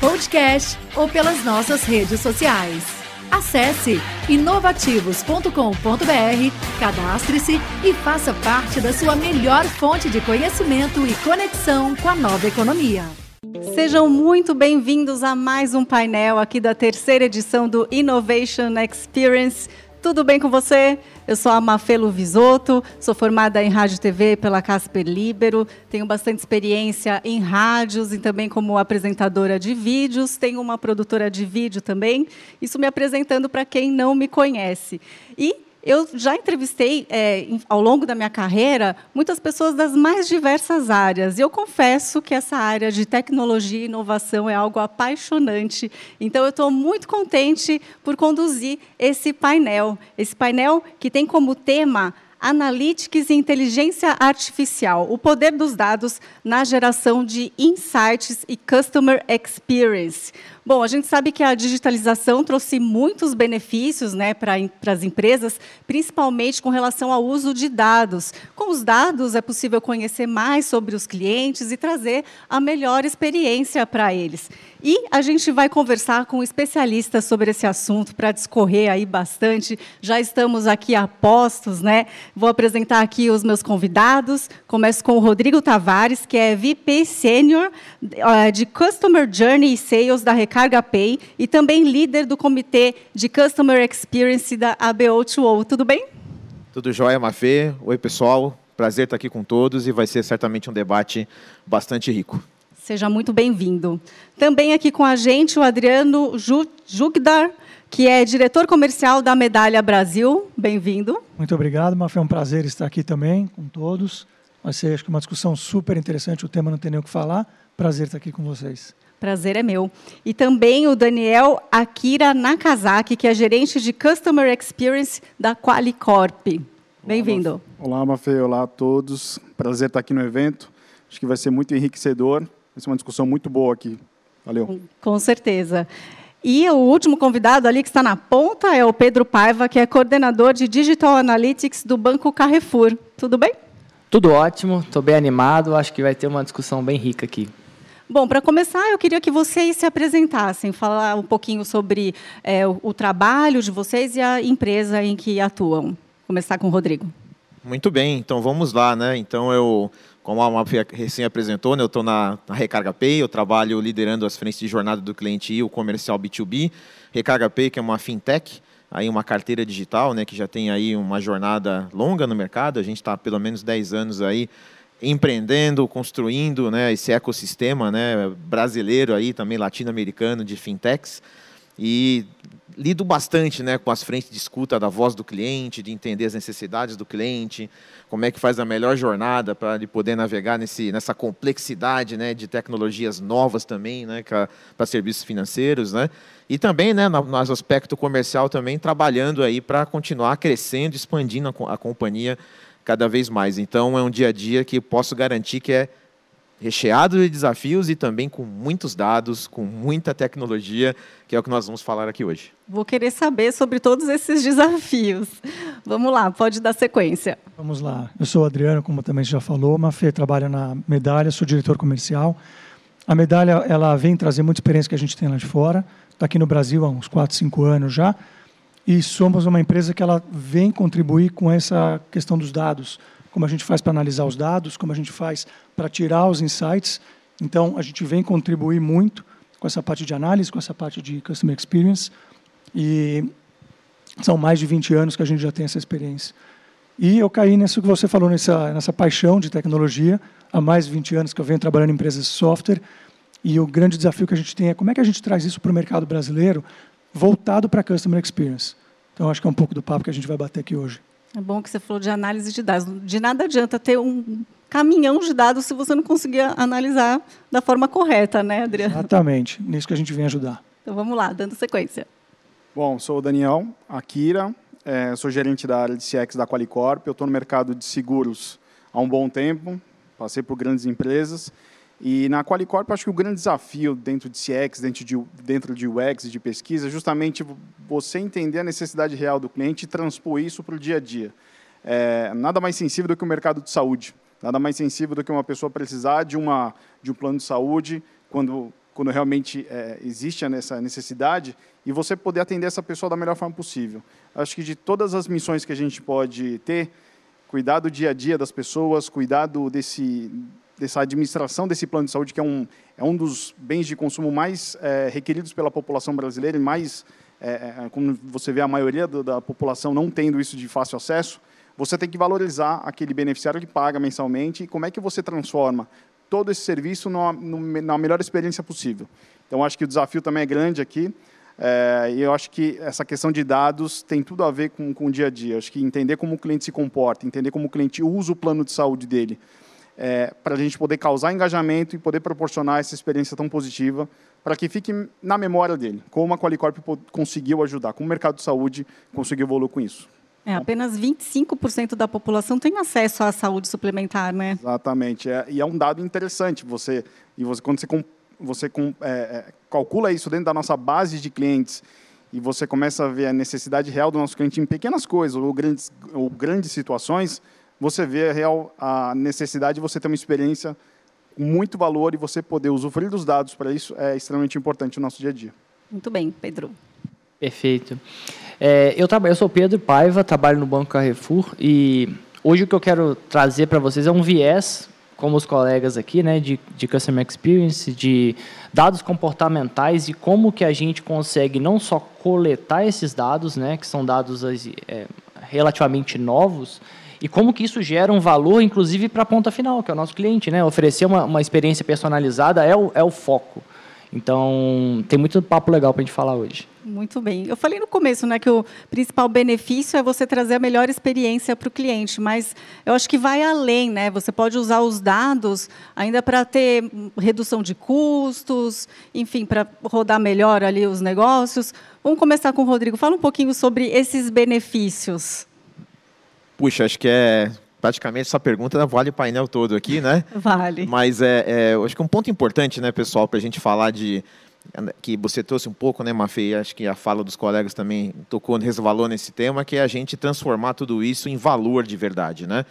podcast ou pelas nossas redes sociais. Acesse inovativos.com.br, cadastre-se e faça parte da sua melhor fonte de conhecimento e conexão com a nova economia. Sejam muito bem-vindos a mais um painel aqui da terceira edição do Innovation Experience tudo bem com você? Eu sou a Mafelo Visoto, sou formada em rádio e TV pela Casper Libero, tenho bastante experiência em rádios e também como apresentadora de vídeos, tenho uma produtora de vídeo também, isso me apresentando para quem não me conhece. E eu já entrevistei, é, ao longo da minha carreira, muitas pessoas das mais diversas áreas. E eu confesso que essa área de tecnologia e inovação é algo apaixonante. Então, eu estou muito contente por conduzir esse painel. Esse painel que tem como tema Analytics e Inteligência Artificial, o poder dos dados na geração de insights e Customer Experience. Bom, a gente sabe que a digitalização trouxe muitos benefícios né, para as empresas, principalmente com relação ao uso de dados. Com os dados, é possível conhecer mais sobre os clientes e trazer a melhor experiência para eles. E a gente vai conversar com especialistas sobre esse assunto para discorrer aí bastante. Já estamos aqui a postos, né? Vou apresentar aqui os meus convidados. Começo com o Rodrigo Tavares, que é VP Sênior eh, de Customer Journey e Sales da Recarga Pay e também líder do Comitê de Customer Experience da ABO2O. Tudo bem? Tudo jóia, Mafê. Oi, pessoal. Prazer estar aqui com todos e vai ser certamente um debate bastante rico. Seja muito bem-vindo. Também aqui com a gente o Adriano Jugdar, que é diretor comercial da Medalha Brasil. Bem-vindo. Muito obrigado, Mafê. É um prazer estar aqui também com todos. Vai ser acho que uma discussão super interessante. O tema não tem nem o que falar. Prazer estar aqui com vocês. Prazer é meu. E também o Daniel Akira Nakazaki, que é gerente de Customer Experience da Qualicorp. Bem-vindo. Olá, Mafê. Olá a todos. Prazer estar aqui no evento. Acho que vai ser muito enriquecedor. Vai ser uma discussão muito boa aqui. Valeu. Com certeza. E o último convidado ali que está na ponta é o Pedro Paiva, que é coordenador de Digital Analytics do Banco Carrefour. Tudo bem? Tudo ótimo, estou bem animado, acho que vai ter uma discussão bem rica aqui. Bom, para começar, eu queria que vocês se apresentassem, falar um pouquinho sobre é, o, o, trabalho de vocês e a empresa em que atuam. Começar com o Rodrigo. Muito bem, então vamos lá, né? Então eu como a Mafia recém apresentou, né, eu estou na, na, Recarga Pay, eu trabalho liderando as frentes de jornada do cliente e o comercial B2B. Recarga Pay, que é uma fintech, aí uma carteira digital, né, que já tem aí uma jornada longa no mercado. A gente está pelo menos 10 anos aí empreendendo, construindo né, esse ecossistema né, brasileiro aí, também latino-americano de fintechs. E lido bastante né, com as frentes de escuta da voz do cliente, de entender as necessidades do cliente, como é que faz a melhor jornada para ele poder navegar nesse, nessa complexidade né, de tecnologias novas também né, para serviços financeiros. Né? E também, né, no, no aspecto comercial, também trabalhando aí para continuar crescendo, expandindo a, a companhia cada vez mais. Então, é um dia a dia que posso garantir que é recheado de desafios e também com muitos dados, com muita tecnologia, que é o que nós vamos falar aqui hoje. Vou querer saber sobre todos esses desafios. Vamos lá, pode dar sequência. Vamos lá. Eu sou o Adriano, como também já falou, Mafê trabalha na Medalha, sou diretor comercial. A Medalha ela vem trazer muita experiência que a gente tem lá de fora. Está aqui no Brasil há uns 4, 5 anos já. E somos uma empresa que ela vem contribuir com essa questão dos dados como a gente faz para analisar os dados, como a gente faz para tirar os insights. Então, a gente vem contribuir muito com essa parte de análise, com essa parte de customer experience. E são mais de 20 anos que a gente já tem essa experiência. E eu caí nisso que você falou, nessa, nessa paixão de tecnologia. Há mais de 20 anos que eu venho trabalhando em empresas de software. E o grande desafio que a gente tem é como é que a gente traz isso para o mercado brasileiro voltado para a customer experience. Então, acho que é um pouco do papo que a gente vai bater aqui hoje. É bom que você falou de análise de dados. De nada adianta ter um caminhão de dados se você não conseguir analisar da forma correta, né, Adriano? Exatamente. Nisso que a gente vem ajudar. Então vamos lá, dando sequência. Bom, sou o Daniel Akira, é, sou gerente da área de CX da Qualicorp. Eu estou no mercado de seguros há um bom tempo, passei por grandes empresas. E na Qualicorp, acho que o grande desafio dentro de CX, dentro de, dentro de UX e de pesquisa, é justamente você entender a necessidade real do cliente e transpor isso para o dia a dia. É, nada mais sensível do que o mercado de saúde. Nada mais sensível do que uma pessoa precisar de, uma, de um plano de saúde quando, quando realmente é, existe essa necessidade e você poder atender essa pessoa da melhor forma possível. Acho que de todas as missões que a gente pode ter, cuidar do dia a dia das pessoas, cuidar desse, dessa administração desse plano de saúde, que é um, é um dos bens de consumo mais é, requeridos pela população brasileira e mais, é, é, como você vê, a maioria do, da população não tendo isso de fácil acesso, você tem que valorizar aquele beneficiário que paga mensalmente e como é que você transforma todo esse serviço numa, na melhor experiência possível. Então, acho que o desafio também é grande aqui. É, e eu acho que essa questão de dados tem tudo a ver com, com o dia a dia. Acho que entender como o cliente se comporta, entender como o cliente usa o plano de saúde dele, é, para a gente poder causar engajamento e poder proporcionar essa experiência tão positiva para que fique na memória dele, como a Qualicorp conseguiu ajudar, como o mercado de saúde conseguiu evoluir com isso. É, apenas 25% da população tem acesso à saúde suplementar, né? Exatamente. É, e é um dado interessante. Você, e você, quando você, você é, é, calcula isso dentro da nossa base de clientes e você começa a ver a necessidade real do nosso cliente em pequenas coisas ou grandes, ou grandes situações, você vê a, real, a necessidade de você ter uma experiência com muito valor e você poder usufruir dos dados para isso é extremamente importante no nosso dia a dia. Muito bem, Pedro. Perfeito. É, eu, trabalho, eu sou Pedro Paiva, trabalho no Banco Carrefour e hoje o que eu quero trazer para vocês é um viés, como os colegas aqui, né, de, de Customer Experience, de dados comportamentais e como que a gente consegue não só coletar esses dados, né, que são dados é, relativamente novos, e como que isso gera um valor, inclusive, para a ponta final, que é o nosso cliente. Né? Oferecer uma, uma experiência personalizada é o, é o foco. Então, tem muito papo legal para a gente falar hoje. Muito bem. Eu falei no começo né, que o principal benefício é você trazer a melhor experiência para o cliente, mas eu acho que vai além. Né? Você pode usar os dados ainda para ter redução de custos, enfim, para rodar melhor ali os negócios. Vamos começar com o Rodrigo. Fala um pouquinho sobre esses benefícios. Puxa, acho que é praticamente essa pergunta vale o painel todo aqui, né? Vale. Mas é, é acho que um ponto importante, né, pessoal, para a gente falar de que você trouxe um pouco, né, Mafê? Acho que a fala dos colegas também tocou, resvalou nesse tema, que é a gente transformar tudo isso em valor de verdade, né?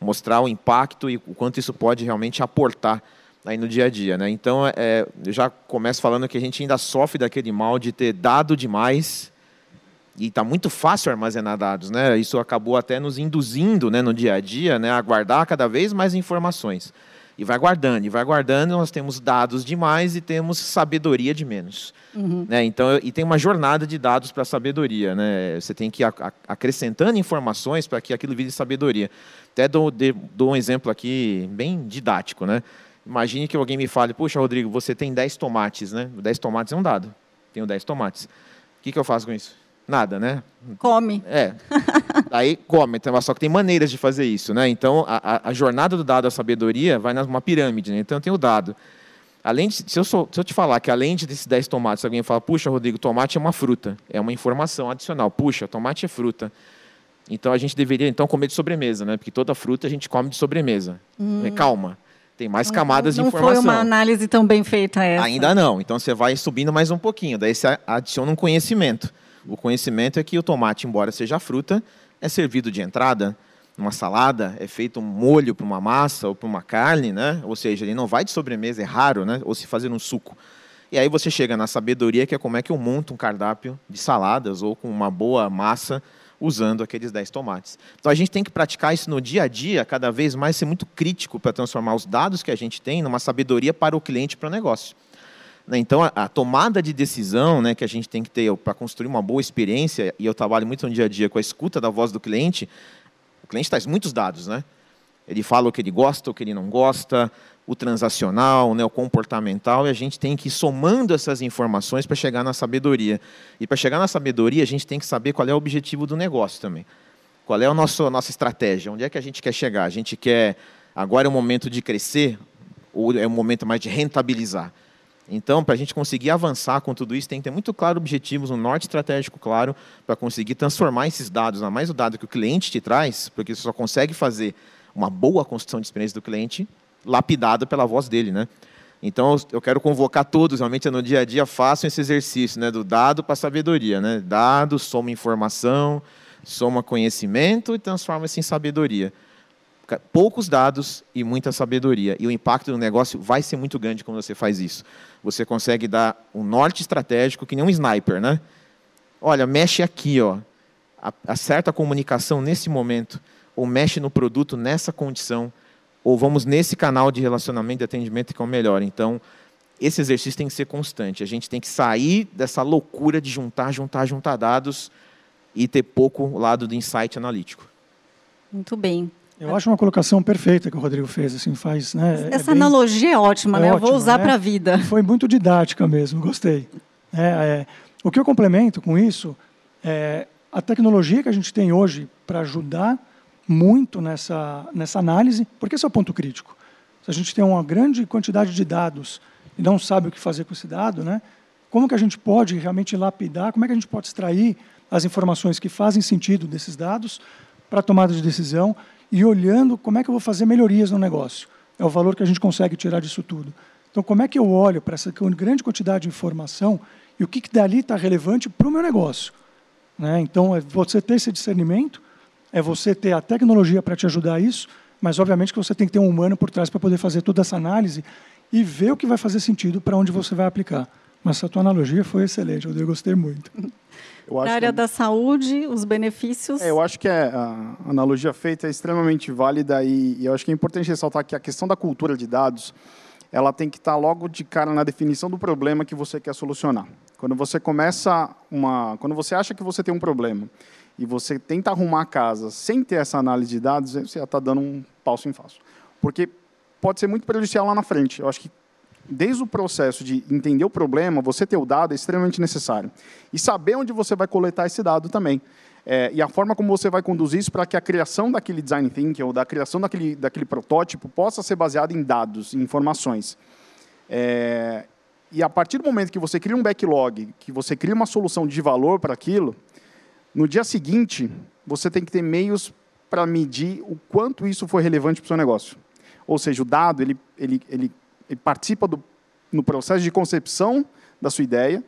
Mostrar o impacto e o quanto isso pode realmente aportar aí no dia a dia, né? Então, é, eu já começo falando que a gente ainda sofre daquele mal de ter dado demais e está muito fácil armazenar dados, né? Isso acabou até nos induzindo, né, no dia a dia, né, a guardar cada vez mais informações. E vai guardando, e vai guardando, nós temos dados demais e temos sabedoria de menos. Uhum. Né? Então, e tem uma jornada de dados para sabedoria. Né? Você tem que ir acrescentando informações para que aquilo vire sabedoria. Até dou, dou um exemplo aqui bem didático. Né? Imagine que alguém me fale, puxa, Rodrigo, você tem 10 tomates, né? 10 tomates é um dado. Tenho 10 tomates. O que, que eu faço com isso? Nada, né? Come. É. Aí come, então, só que tem maneiras de fazer isso, né? Então, a, a jornada do dado à sabedoria vai numa pirâmide, né? Então, tem o dado. Além de, se, eu sou, se eu te falar que além desses 10 tomates, alguém fala, puxa, Rodrigo, tomate é uma fruta. É uma informação adicional. Puxa, tomate é fruta. Então, a gente deveria, então, comer de sobremesa, né? Porque toda fruta a gente come de sobremesa. Hum. É, calma. Tem mais camadas não, de informação. Não foi uma análise tão bem feita essa. Ainda não. Então, você vai subindo mais um pouquinho. Daí, você adiciona um conhecimento. O conhecimento é que o tomate, embora seja fruta, é servido de entrada numa salada, é feito um molho para uma massa ou para uma carne, né? Ou seja, ele não vai de sobremesa, é raro, né? Ou se fazer um suco. E aí você chega na sabedoria, que é como é que eu monto um cardápio de saladas ou com uma boa massa usando aqueles 10 tomates. Então a gente tem que praticar isso no dia a dia, cada vez mais ser muito crítico para transformar os dados que a gente tem numa sabedoria para o cliente para o negócio. Né, então, a, tomada de decisão né, que a gente tem que ter para construir uma boa experiência, e eu trabalho muito no dia a dia com a escuta da voz do cliente, o cliente traz muitos dados. Né? Ele fala o que ele gosta, o que ele não gosta, o transacional, né, o comportamental, e a gente tem que ir somando essas informações para chegar na sabedoria. E para chegar na sabedoria, a gente tem que saber qual é o objetivo do negócio também. Qual é a nossa, a nossa estratégia? Onde é que a gente quer chegar? A gente quer. Agora é o momento de crescer ou é o momento mais de rentabilizar? Então, para a gente conseguir avançar com tudo isso, tem que ter muito claro objetivos, um norte estratégico claro, para conseguir transformar esses dados, ainda mais o dado que o cliente te traz, porque você só consegue fazer uma boa construção de experiência do cliente lapidada pela voz dele, né? Então, eu quero convocar todos, realmente no dia a dia, façam esse exercício, né, do dado para sabedoria, né? Dado soma informação, soma conhecimento e transforma-se em sabedoria poucos dados e muita sabedoria. E o impacto do negócio vai ser muito grande quando você faz isso. Você consegue dar um norte estratégico que nem um sniper, né? Olha, mexe aqui, ó. Acerta a comunicação nesse momento, ou mexe no produto nessa condição, ou vamos nesse canal de relacionamento e atendimento que é o melhor. Então, esse exercício tem que ser constante. A gente tem que sair dessa loucura de juntar, juntar, juntar dados e ter pouco lado do insight analítico. Muito bem. Eu acho uma colocação perfeita que o Rodrigo fez, assim, faz, né? É Essa é bem... analogia é ótima, é né? Ótima, eu vou usar né? para a vida. Foi muito didática mesmo, gostei. É, é, o que eu complemento com isso é a tecnologia que a gente tem hoje para ajudar muito nessa, nessa análise, porque esse é o ponto crítico. Se a gente tem uma grande quantidade de dados e não sabe o que fazer com esse dado, né? Como que a gente pode realmente lapidar? Como é que a gente pode extrair as informações que fazem sentido desses dados para tomada de decisão e olhando como é que eu vou fazer melhorias no negócio. É o valor que a gente consegue tirar disso tudo. Então, como é que eu olho para essa grande quantidade de informação e o que, que dali está relevante para o meu negócio? Né? Então, é você ter esse discernimento, é você ter a tecnologia para te ajudar a isso, mas, obviamente, que você tem que ter um humano por trás para poder fazer toda essa análise e ver o que vai fazer sentido para onde você vai aplicar. Mas a tua analogia foi excelente, eu gostei muito. Na área que... da saúde, os benefícios. É, eu acho que é, a analogia feita é extremamente válida e, e eu acho que é importante ressaltar que a questão da cultura de dados ela tem que estar logo de cara na definição do problema que você quer solucionar. Quando você começa uma, quando você acha que você tem um problema e você tenta arrumar a casa sem ter essa análise de dados, você já está dando um passo em falso, porque pode ser muito prejudicial lá na frente. Eu acho que desde o processo de entender o problema, você ter o dado é extremamente necessário. E saber onde você vai coletar esse dado também. É, e a forma como você vai conduzir isso para que a criação daquele design thinking ou da criação daquele, daquele protótipo possa ser baseada em dados, em informações. É, e a partir do momento que você cria um backlog, que você cria uma solução de valor para aquilo, no dia seguinte, você tem que ter meios para medir o quanto isso foi relevante para o seu negócio. Ou seja, o dado ele, ele, ele ele participa do, no processo de concepção da sua ideia,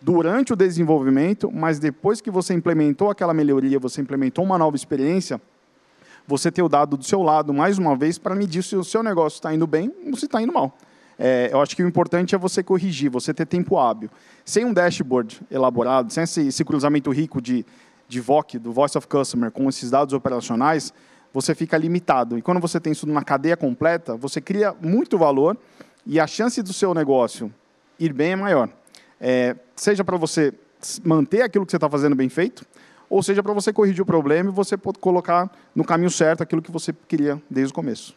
durante o desenvolvimento, mas depois que você implementou aquela melhoria, você implementou uma nova experiência, você ter o dado do seu lado, mais uma vez, para medir se o seu negócio está indo bem ou se está indo mal. É, eu acho que o importante é você corrigir, você ter tempo hábil. Sem um dashboard elaborado, sem esse, esse cruzamento rico de, de VOC, do Voice of Customer, com esses dados operacionais, você fica limitado. E quando você tem isso numa cadeia completa, você cria muito valor e a chance do seu negócio ir bem é maior. É, seja para você manter aquilo que você está fazendo bem feito, ou seja para você corrigir o problema e você colocar no caminho certo aquilo que você queria desde o começo.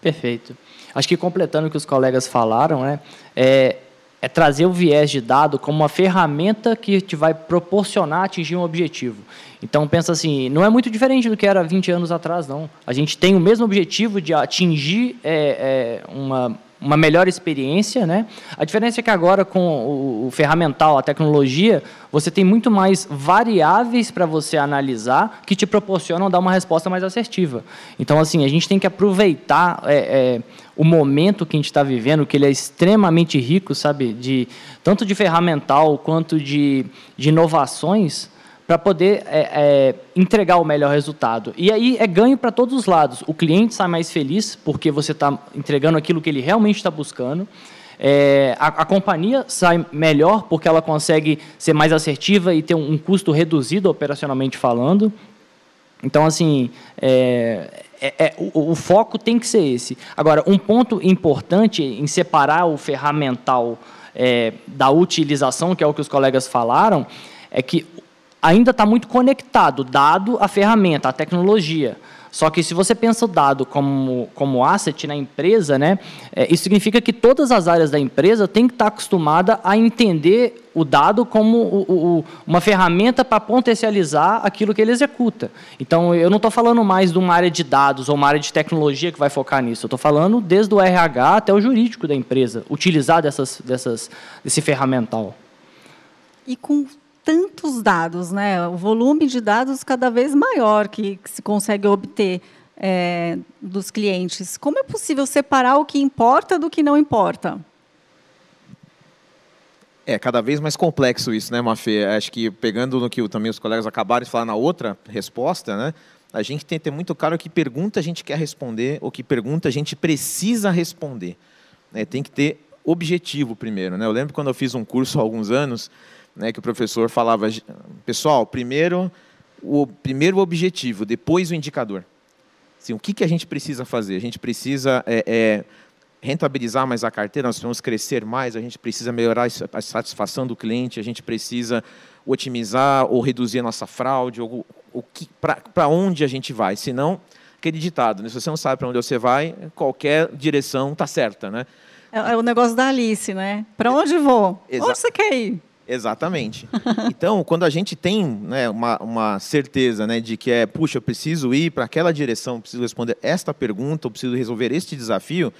Perfeito. Acho que completando o que os colegas falaram, né, é, é trazer o viés de dado como uma ferramenta que te vai proporcionar atingir um objetivo. Então, pensa assim, não é muito diferente do que era 20 anos atrás, não. A gente tem o mesmo objetivo de atingir é, é, uma uma melhor experiência, né? A diferença é que agora com o, o ferramental, a tecnologia, você tem muito mais variáveis para você analisar que te proporcionam dar uma resposta mais assertiva. Então, assim, a gente tem que aproveitar é, é, o momento que a gente está vivendo, que ele é extremamente rico, sabe, de tanto de ferramental quanto de, de inovações para poder é, é, entregar o melhor resultado. E aí é ganho para todos os lados. O cliente sai mais feliz porque você está entregando aquilo que ele realmente está buscando. É, a, a, companhia sai melhor porque ela consegue ser mais assertiva e ter um, um custo reduzido operacionalmente falando. Então, assim, é, é, é, o, o, foco tem que ser esse. Agora, um ponto importante em separar o ferramental é, da utilização, que é o que os colegas falaram, é que ainda está muito conectado, dado a ferramenta, a tecnologia. Só que se você pensa o dado como, como asset na empresa, né, é, isso significa que todas as áreas da empresa têm que estar acostumada a entender o dado como o, o, uma ferramenta para potencializar aquilo que ele executa. Então, eu não estou falando mais de uma área de dados ou uma área de tecnologia que vai focar nisso. Eu estou falando desde o RH até o jurídico da empresa, utilizar dessas, dessas, desse ferramental. E com tantos dados, né? O volume de dados cada vez maior que, que se consegue obter é, dos clientes. Como é possível separar o que importa do que não importa? É cada vez mais complexo isso, né, Mafê? Acho que pegando no que também os colegas acabaram de falar na outra resposta, né? A gente tem que ter muito claro que pergunta a gente quer responder ou que pergunta a gente precisa responder. Né? Tem que ter objetivo primeiro. Né? Eu lembro quando eu fiz um curso há alguns anos, né, que o professor falava, pessoal, primeiro o primeiro objetivo, depois o indicador. Assim, o que, que a gente precisa fazer? A gente precisa é, é, rentabilizar mais a carteira, nós precisamos crescer mais, a gente precisa melhorar a satisfação do cliente, a gente precisa otimizar ou reduzir a nossa fraude, ou, para onde a gente vai. Senão, aquele ditado, né? se você não sabe para onde você vai, qualquer direção está certa. Né? É, é, o negócio da Alice, né? Para onde vou? Exa onde você quer ir? Exatamente. Então, quando a gente tem né, uma, uma certeza né, de que é, puxa, eu preciso ir para aquela direção, preciso responder esta pergunta, eu preciso resolver este desafio,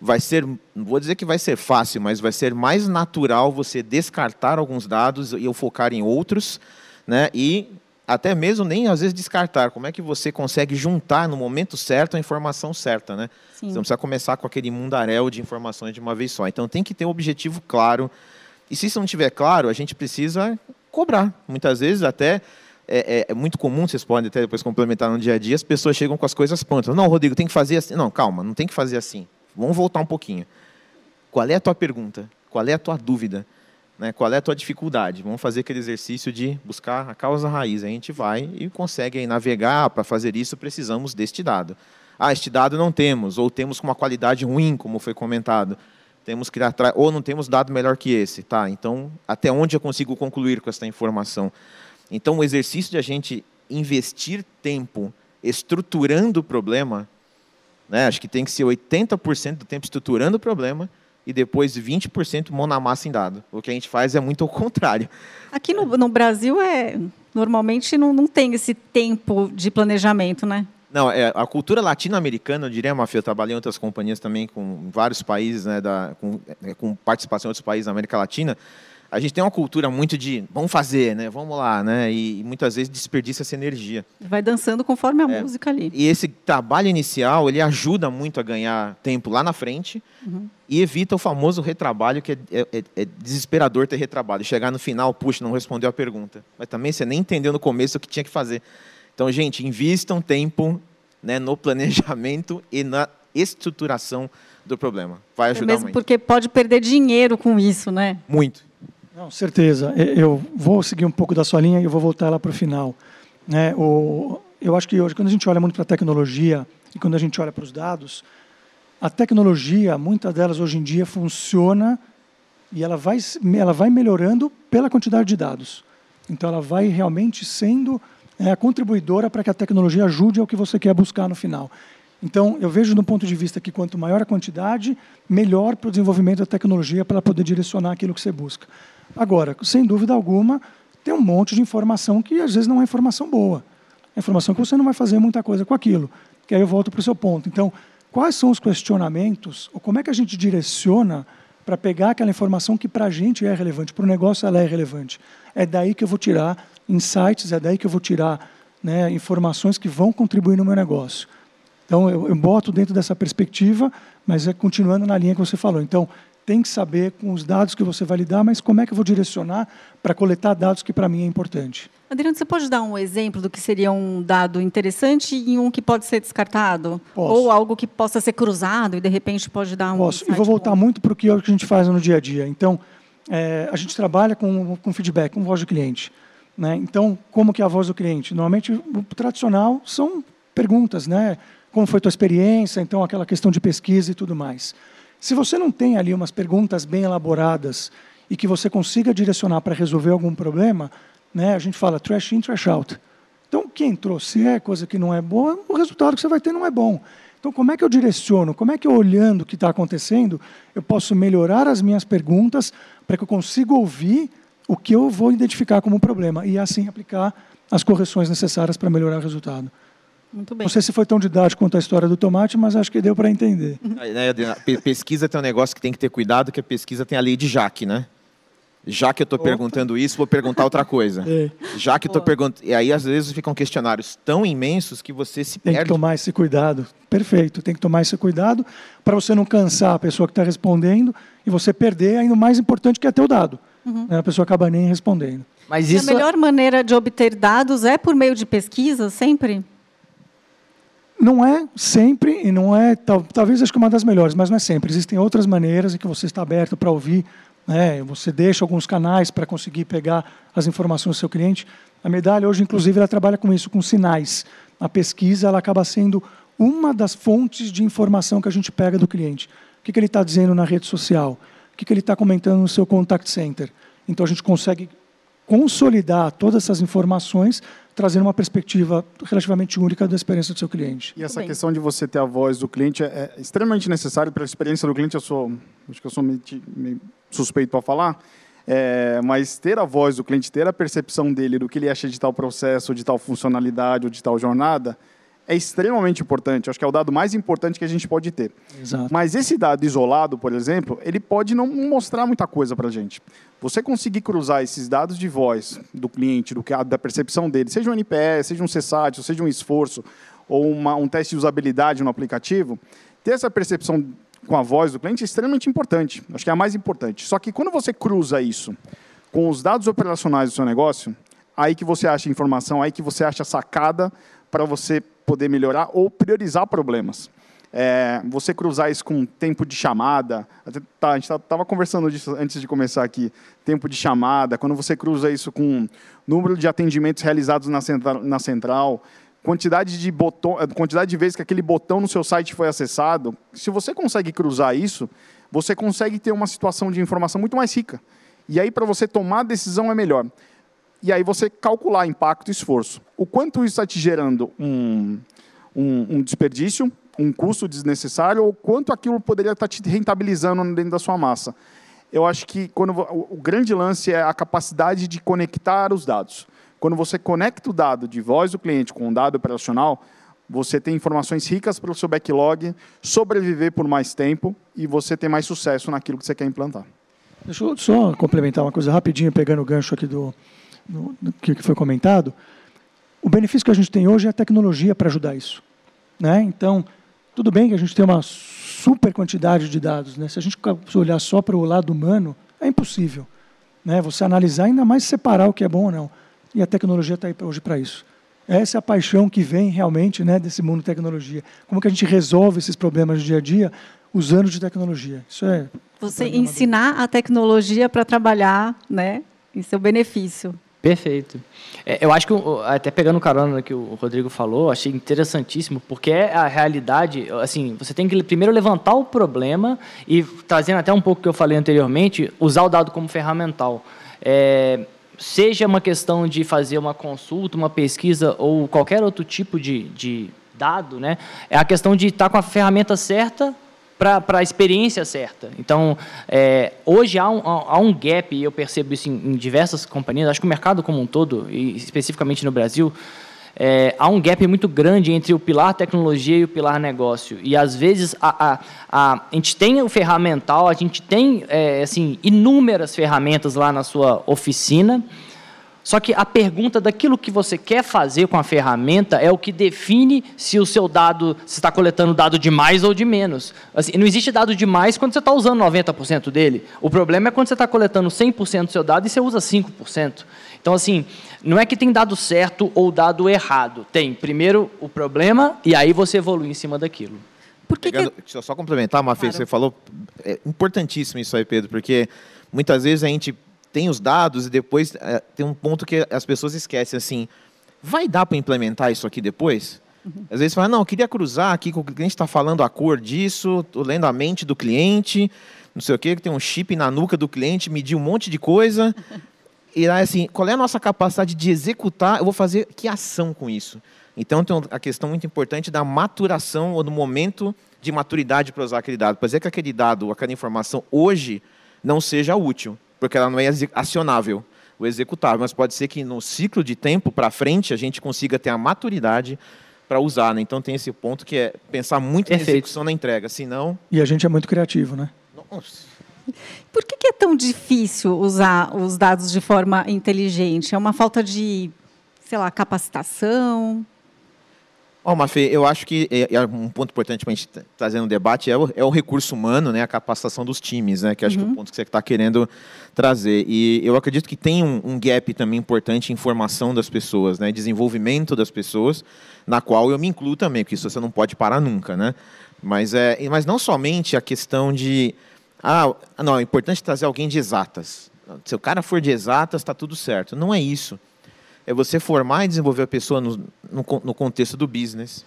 vai ser, não vou dizer que vai ser fácil, mas vai ser mais natural você descartar alguns dados e eu focar em outros, né, e até mesmo nem às vezes descartar. Como é que você consegue juntar no momento certo a informação certa, né? Sim. Você não precisa começar com aquele mundaréu de informações de uma vez só. Então tem que ter um objetivo claro e se isso não estiver claro, a gente precisa cobrar. Muitas vezes até é, é, é, muito comum, vocês podem até depois complementar no dia a dia, as pessoas chegam com as coisas prontas. Não, Rodrigo, tem que fazer assim. Não, calma, não tem que fazer assim. Vamos voltar um pouquinho. Qual é a tua pergunta? Qual é a tua dúvida? Né? Qual é a tua dificuldade? Vamos fazer aquele exercício de buscar a causa raiz. A gente vai e consegue navegar. Para fazer isso, precisamos deste dado. Ah, este dado não temos, ou temos com uma qualidade ruim, como foi comentado temos que atrás, ou não temos dado melhor que esse, tá? Então, até onde eu consigo concluir com essa informação? Então, o exercício de a gente investir tempo estruturando o problema, né? Acho que tem que ser 80% do tempo estruturando o problema e depois 20% mão na massa em dado. O que a gente faz é muito ao contrário. Aqui no, no Brasil é normalmente não, não tem esse tempo de planejamento, né? Não, é, a cultura latino-americana, eu diria, Mafia, eu trabalhei em outras companhias também, com vários países, né, da, com, é, com participação em outros países da América Latina. A gente tem uma cultura muito de vamos fazer, né? Vamos lá, né? E, e muitas vezes desperdiça essa energia. Vai dançando conforme a é, música ali. E esse trabalho inicial, ele ajuda muito a ganhar tempo lá na frente uhum. e evita o famoso retrabalho, que é, é, é, desesperador ter retrabalho. Chegar no final, puxa, não respondeu a pergunta. Mas também você nem entendeu no começo o que tinha que fazer. Então, gente, invistam tempo né, no planejamento e na estruturação do problema. Vai ajudar é mesmo muito. porque pode perder dinheiro com isso, né? Muito. Não, certeza. Eu vou seguir um pouco da sua linha e eu vou voltar lá para o final. Né, o, eu acho que hoje, quando a gente olha muito para a tecnologia e quando a gente olha para os dados, a tecnologia, muitas delas hoje em dia funciona e ela vai, ela vai melhorando pela quantidade de dados. Então, ela vai realmente sendo é a contribuidora para que a tecnologia ajude ao que você quer buscar no final. Então, eu vejo do ponto de vista que quanto maior a quantidade, melhor para o desenvolvimento da tecnologia para poder direcionar aquilo que você busca. Agora, sem dúvida alguma, tem um monte de informação que às vezes não é informação boa. É informação que você não vai fazer muita coisa com aquilo. Que aí eu volto para o seu ponto. Então, quais são os questionamentos, ou como é que a gente direciona para pegar aquela informação que para a gente é relevante, para o negócio ela é relevante. É daí que eu vou tirar insights, é daí que eu vou tirar né, informações que vão contribuir no meu negócio. Então, eu, eu boto dentro dessa perspectiva, mas é continuando na linha que você falou. Então, tem que saber com os dados que você vai lidar, mas como é que eu vou direcionar para coletar dados que para mim é importante. Adriano, você pode dar um exemplo do que seria um dado interessante e um que pode ser descartado? Posso. Ou algo que possa ser cruzado e, de repente, pode dar um. Posso. E vou voltar bom. muito para o que a gente faz no dia a dia. Então, é, a gente trabalha com, com feedback, com voz do cliente. Né? Então, como que é a voz do cliente? Normalmente, o tradicional são perguntas, né? Como foi a tua experiência? Então, aquela questão de pesquisa e tudo mais. Se você não tem ali umas perguntas bem elaboradas e que você consiga direcionar para resolver algum problema, né? A gente fala trash in, trash out. Então, o que entrou, se é coisa que não é boa, o resultado que você vai ter não é bom. Então, como é que eu direciono? Como é que eu, olhando o que está acontecendo, eu posso melhorar as minhas perguntas para que eu consiga ouvir o que eu vou identificar como problema e assim aplicar as correções necessárias para melhorar o resultado. Muito bem. Não sei se foi tão didático quanto a história do tomate, mas acho que deu para entender. A pesquisa tem um negócio que tem que ter cuidado, que a pesquisa tem a lei de Jaque, né? Já que eu estou perguntando isso, vou perguntar outra coisa. É. Já que estou perguntando. E aí, às vezes, ficam questionários tão imensos que você se Tem perde. que tomar esse cuidado. Perfeito. Tem que tomar esse cuidado para você não cansar a pessoa que está respondendo e você perder ainda o mais importante que é ter o dado. Né? A pessoa acaba nem respondendo. Mas isso a melhor maneira de obter dados é por meio de pesquisa, sempre? Não é sempre e não é, tal- talvez acho que uma das melhores, mas não é sempre. Existem outras maneiras em que você está aberto para ouvir, né? Você deixa alguns canais para conseguir pegar as informações do seu cliente. A medalha hoje, inclusive, ela trabalha com isso, com sinais. A pesquisa ela acaba sendo uma das fontes de informação que a gente pega do cliente. O que, que ele está dizendo na rede social? O que, que ele está comentando no seu contact center? Então a gente consegue consolidar todas essas informações, trazendo uma perspectiva relativamente única da experiência do seu cliente. E essa questão de você ter a voz do cliente é, é extremamente necessário para a experiência do cliente. Eu sou, acho que eu sou meio, meio suspeito para falar, é, mas ter a voz do cliente, ter a percepção dele do que ele acha de tal processo, de tal funcionalidade ou de tal jornada, é extremamente importante. Acho que é o dado mais importante que a gente pode ter. Exato. Mas esse dado isolado, por exemplo, ele pode não mostrar muita coisa para a gente. Você conseguir cruzar esses dados de voz do cliente, do que da percepção dele, seja um NPS, seja um CSAT, seja um esforço, ou uma- um teste de usabilidade no aplicativo, ter essa percepção com a voz do cliente é extremamente importante. Acho que é a mais importante. Só que quando você cruza isso com os dados operacionais do seu negócio, aí que você acha informação, aí que você acha sacada para você poder melhorar ou priorizar problemas. É, você cruzar isso com tempo de chamada, até tá, a gente estava conversando disso antes de começar aqui, tempo de chamada, quando você cruza isso com número de atendimentos realizados na central, na central quantidade de botão, quantidade de vezes que aquele botão no seu site foi acessado, se você consegue cruzar isso, você consegue ter uma situação de informação muito mais rica. E aí, para você tomar a decisão, é melhor. E aí, você calcular impacto e esforço. O quanto isso está te gerando um, um, um desperdício, um custo desnecessário, ou quanto aquilo poderia estar te rentabilizando dentro da sua massa. Eu acho que quando, o, grande lance é a capacidade de conectar os dados. Quando você conecta o dado de voz do cliente com o dado operacional, você tem informações ricas para o seu backlog, sobreviver por mais tempo e você ter mais sucesso naquilo que você quer implantar. Deixa eu só complementar uma coisa rapidinho, pegando o gancho aqui do, do- do que foi comentado. O benefício que a gente tem hoje é a tecnologia para ajudar isso. Né? Então, tudo bem que a gente tem uma super quantidade de dados. Né? Se a gente olhar só para o lado humano, é impossível. Né? Você analisar, ainda mais separar o que é bom ou não. E a tecnologia está aí hoje para isso. Essa é a paixão que vem realmente né, desse mundo de tecnologia. Como que a gente resolve esses problemas do dia a dia usando de tecnologia. Isso é Você ensinar a tecnologia para trabalhar né, em seu benefício. Perfeito. É, eu acho que, o- até pegando carona no que o Rodrigo falou, achei interessantíssimo, porque é a realidade, assim, você tem que primeiro levantar o problema e, trazendo até um pouco o que eu falei anteriormente, usar o dado como ferramental. É, seja uma questão de fazer uma consulta, uma pesquisa ou qualquer outro tipo de, de dado, né? é a questão de estar com a ferramenta certa para a experiência certa. Então, é, hoje há um, há um gap, e eu percebo isso em, em diversas companhias, acho que o mercado como um todo, e especificamente no Brasil, é, há um gap muito grande entre o pilar tecnologia e o pilar negócio. E, às vezes, a, a, a, a gente tem o ferramental, a gente tem é, assim, inúmeras ferramentas lá na sua oficina, só que a pergunta daquilo que você quer fazer com a ferramenta é o que define se o seu dado se está coletando dado de mais ou de menos. Assim, não existe dado de mais quando você está usando 90% dele. O problema é quando você está coletando 100% do seu dado e você usa 5%. Então, assim, não é que tem dado certo ou dado errado. Tem primeiro o problema e aí você evolui em cima daquilo. Por que, que Pegando, deixa eu só complementar, Mafê, Claro. você falou, é importantíssimo isso aí, Pedro, porque muitas vezes a gente tem os dados e depois é, tem um ponto que as pessoas esquecem, assim, vai dar para implementar isso aqui depois? Às vezes fala, não, eu queria cruzar aqui com o cliente está falando a cor disso, tô lendo a mente do cliente, não sei o quê, que tem um chip na nuca do cliente, medir um monte de coisa. e aí, assim, qual é a nossa capacidade de executar? Eu vou fazer que ação com isso? Então, tem a questão muito importante da maturação ou do momento de maturidade para usar aquele dado. Pode ser que aquele dado, aquela informação, hoje, não seja útil, porque ela não é acionável, ou executável, mas pode ser que no ciclo de tempo para frente a gente consiga ter a maturidade para usar. Né? Então, tem esse ponto que é pensar muito Perfeito. na execução na entrega, senão... E a gente é muito criativo, né? Nossa. Por que, que é tão difícil usar os dados de forma inteligente? É uma falta de, sei lá, capacitação? Ó, oh, Mafê, eu acho que é, é um ponto importante para a gente trazer no debate é o, é o, recurso humano, né, a capacitação dos times, né, que acho uhum. que é o uhum. ponto que você está querendo trazer. E eu acredito que tem um, um, gap também importante em formação das pessoas, né, desenvolvimento das pessoas, na qual eu me incluo também, porque isso você não pode parar nunca, né. Mas, é, mas não somente a questão de ah, não, é importante trazer alguém de exatas. Se o cara for de exatas, está tudo certo. Não é isso. É você formar e desenvolver a pessoa no, no, no contexto do business.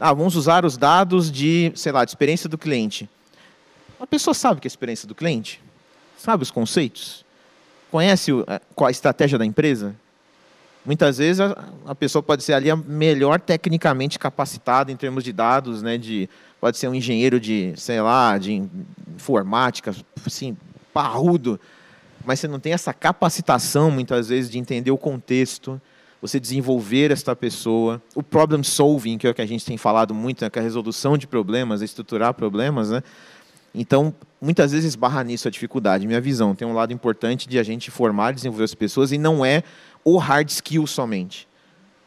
Ah, vamos usar os dados de, sei lá, de experiência do cliente. A pessoa sabe que é a experiência do cliente? Sabe os conceitos? Conhece o, qual a estratégia da empresa? Muitas vezes a, a, pessoa pode ser ali a melhor tecnicamente capacitada em termos de dados, né, de pode ser um engenheiro de, sei lá, de informática, assim, parrudo, mas você não tem essa capacitação, muitas vezes, de entender o contexto, você desenvolver esta pessoa, o problem solving, que é o que a gente tem falado muito, né, que é a resolução de problemas, estruturar problemas, né? Então, muitas vezes esbarra nisso a dificuldade. Minha visão tem um lado importante de a gente formar desenvolver as pessoas e não é o hard skill somente.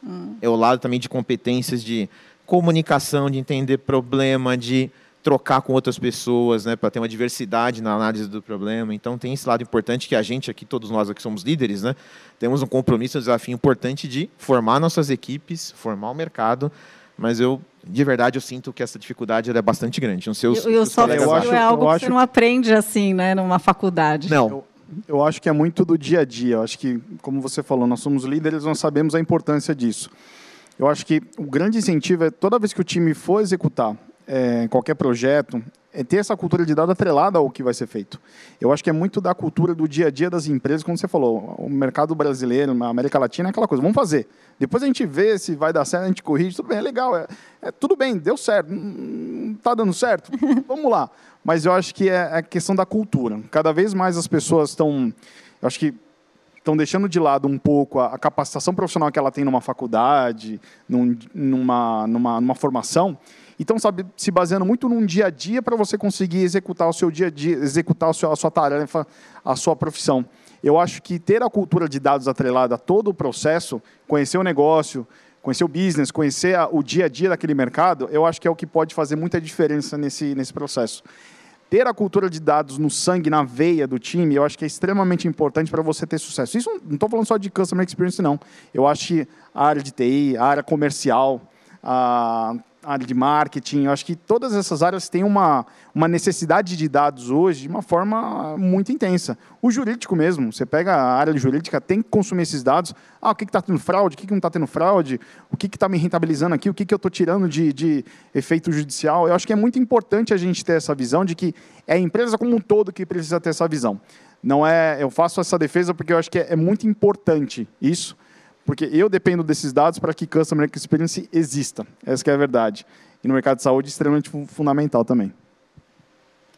Hum. É o lado também de competências de comunicação, de entender problema, de trocar com outras pessoas, né, para ter uma diversidade na análise do problema. Então tem esse lado importante que a gente aqui, todos nós aqui somos líderes, né, temos um compromisso, um desafio importante de formar nossas equipes, formar o mercado. Mas eu, de verdade, eu sinto que essa dificuldade é bastante grande. Os, eu, eu os só eu acho, é algo que acho... você não aprende assim, né, numa faculdade. Não. Eu, eu acho que é muito do dia a dia. Eu acho que, como você falou, nós somos líderes, nós sabemos a importância disso. Eu acho que o grande incentivo é toda vez que o time for executar é, qualquer projeto, é ter essa cultura de dado atrelada ao que vai ser feito. Eu acho que é muito da cultura do dia a dia das empresas, como você falou, o mercado brasileiro, na América Latina é aquela coisa, vamos fazer. Depois a gente vê se vai dar certo, a gente corrige, tudo bem, é legal, é, é tudo bem, deu certo, não está dando certo, vamos lá. Mas eu acho que é a é questão da cultura. Cada vez mais as pessoas estão, eu acho que estão deixando de lado um pouco a, a, capacitação profissional que ela tem numa faculdade, num, numa, numa, numa formação, e estão se baseando muito num dia a dia para você conseguir executar o seu dia a dia, executar a sua, tarefa, a sua profissão. Eu acho que ter a cultura de dados atrelada a todo o processo, conhecer o negócio, conhecer o business, conhecer o dia a dia daquele mercado, eu acho que é o que pode fazer muita diferença nesse, nesse processo ter a cultura de dados no sangue, na veia do time, eu acho que é extremamente importante para você ter sucesso. Isso não estou falando só de customer experience, não. Eu acho que a área de TI, a área comercial, a, área de marketing, eu acho que todas essas áreas têm uma, uma necessidade de dados hoje de uma forma muito intensa. O jurídico mesmo, você pega a área jurídica, tem que consumir esses dados. Ah, o que está tendo fraude, o que, que não está tendo fraude, o que está me rentabilizando aqui, o que, que eu estou tirando de, de efeito judicial. Eu acho que é muito importante a gente ter essa visão de que é a empresa como um todo que precisa ter essa visão. Não é, eu faço essa defesa porque eu acho que é, é muito importante isso, porque eu dependo desses dados para que Customer Experience exista. Essa é a verdade. E no mercado de saúde, é extremamente fundamental também.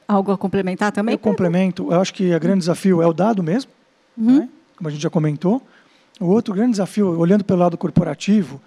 Algo a complementar também? Eu complemento. Eu acho que o grande desafio é o dado mesmo, uhum. né? como a gente já comentou. O outro grande desafio, olhando pelo lado corporativo,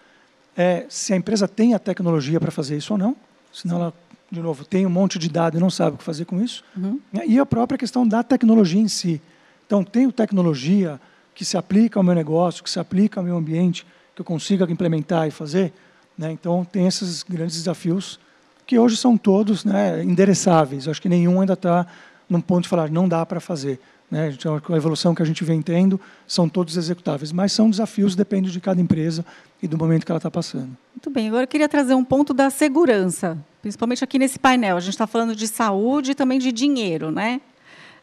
é se a empresa tem a tecnologia para fazer isso ou não. Senão ela, de novo, tem um monte de dado e não sabe o que fazer com isso. Uhum. E a própria questão da tecnologia em si. Então, tenho tecnologia, que se aplica ao meu negócio, que se aplica ao meu ambiente, que eu consiga implementar e fazer. Né? Então, tem esses grandes desafios que hoje são todos né, endereçáveis. Acho que nenhum ainda está num ponto de falar não dá para fazer. Né? Então, a evolução que a gente vem tendo são todos executáveis, mas são desafios, depende de cada empresa e do momento que ela está passando. Muito bem, agora eu queria trazer um ponto da segurança, principalmente aqui nesse painel. A gente está falando de saúde e também de dinheiro, né?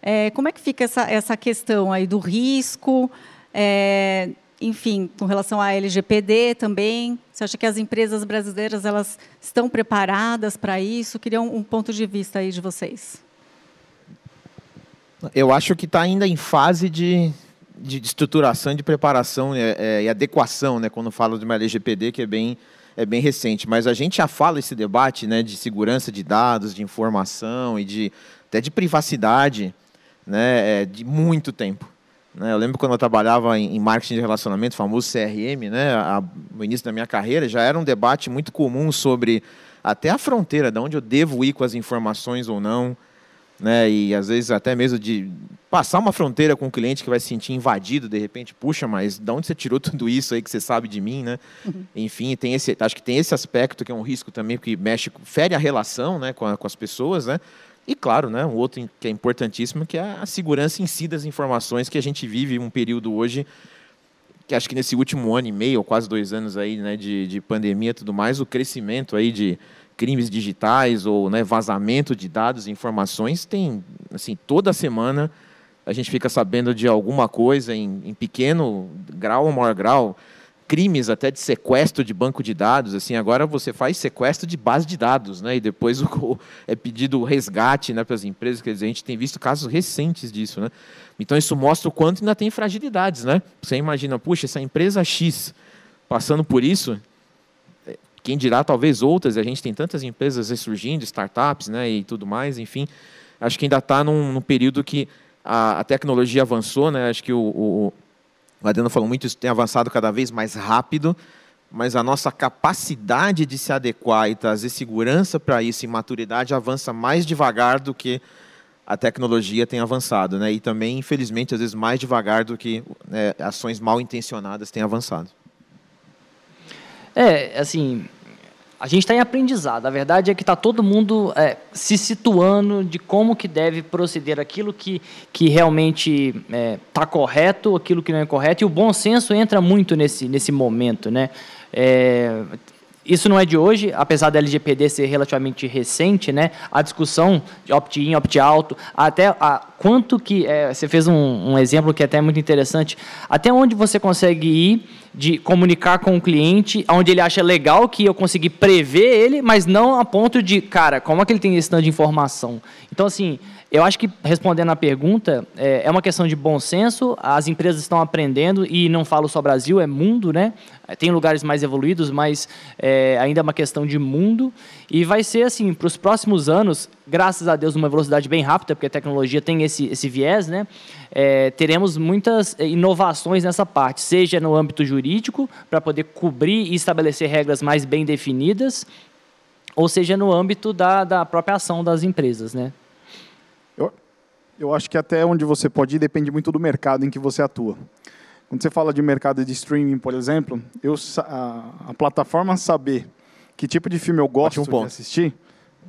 É, como é que fica essa, essa questão aí do risco? É, enfim, com relação à LGPD também, você acha que as empresas brasileiras elas estão preparadas para isso? Queria um, um, ponto de vista aí de vocês. Eu acho que está ainda em fase de, de, estruturação, de preparação é, é, e adequação, né, quando falo de uma LGPD que é bem, é bem recente. Mas a gente já fala esse debate né, de segurança de dados, de informação e de, até de privacidade né, é, de muito tempo. Né? Eu lembro quando eu trabalhava em, marketing de relacionamento, famoso CRM, né, a, no início da minha carreira, já era um debate muito comum sobre até a fronteira, de onde eu devo ir com as informações ou não né? E às vezes até mesmo de passar uma fronteira com o cliente que vai se sentir invadido de repente, puxa, mas de onde você tirou tudo isso aí que você sabe de mim, né? Uhum. Enfim, tem esse, acho que tem esse aspecto que é um risco também porque mexe, fere a relação, né, com, a, com as pessoas, né? E claro, né, um outro que é importantíssimo que é a segurança em si das informações que a gente vive um período hoje que acho que nesse último ano e meio, ou quase dois anos aí, né, de, de pandemia e tudo mais, o crescimento aí de crimes digitais ou né, vazamento de dados e informações, tem, assim, toda semana a gente fica sabendo de alguma coisa em, em pequeno grau ou maior grau, crimes até de sequestro de banco de dados, assim, agora você faz sequestro de base de dados, né, e depois o, é pedido resgate, né, para as empresas, quer dizer, a gente tem visto casos recentes disso, né, então isso mostra o quanto ainda tem fragilidades, né, você imagina, puxa, essa empresa X passando por isso, quem dirá talvez outras, a gente tem tantas empresas ressurgindo, startups né, e tudo mais, enfim. Acho que ainda está num, num, período que a, a, tecnologia avançou, né? acho que o, o, o Adriano falou muito, isso tem avançado cada vez mais rápido, mas a nossa capacidade de se adequar e trazer segurança para isso e maturidade avança mais devagar do que a tecnologia tem avançado, né? E também, infelizmente, às vezes mais devagar do que né, ações mal intencionadas têm avançado. É, assim, a gente está em aprendizado. A verdade é que está todo mundo é, se situando de como que deve proceder aquilo que, que realmente está é, tá correto, aquilo que não é correto. E o bom senso entra muito nesse, nesse momento. Né? É, isso não é de hoje, apesar da LGPD ser relativamente recente, né? A discussão de opt-in, opt-out, até a, quanto que é, você fez um, um, exemplo que é até muito interessante, até onde você consegue ir de comunicar com o cliente, onde ele acha legal que eu consegui prever ele, mas não a ponto de, cara, como é que ele tem esse tanto de informação? Então, assim, eu acho que, respondendo à pergunta, é, é, uma questão de bom senso, as empresas estão aprendendo, e não falo só Brasil, é mundo, né? Tem lugares mais evoluídos, mas é, ainda é uma questão de mundo, e vai ser assim, para os próximos anos, graças a Deus, uma velocidade bem rápida, porque a tecnologia tem esse, esse viés, né? É, teremos muitas é, inovações nessa parte, seja no âmbito jurídico, para poder cobrir e estabelecer regras mais bem definidas, ou seja no âmbito da, da própria ação das empresas, né? Eu acho que até onde você pode ir depende muito do mercado em que você atua. Quando você fala de mercado de streaming, por exemplo, eu, a, a plataforma saber que tipo de filme eu gosto um de assistir,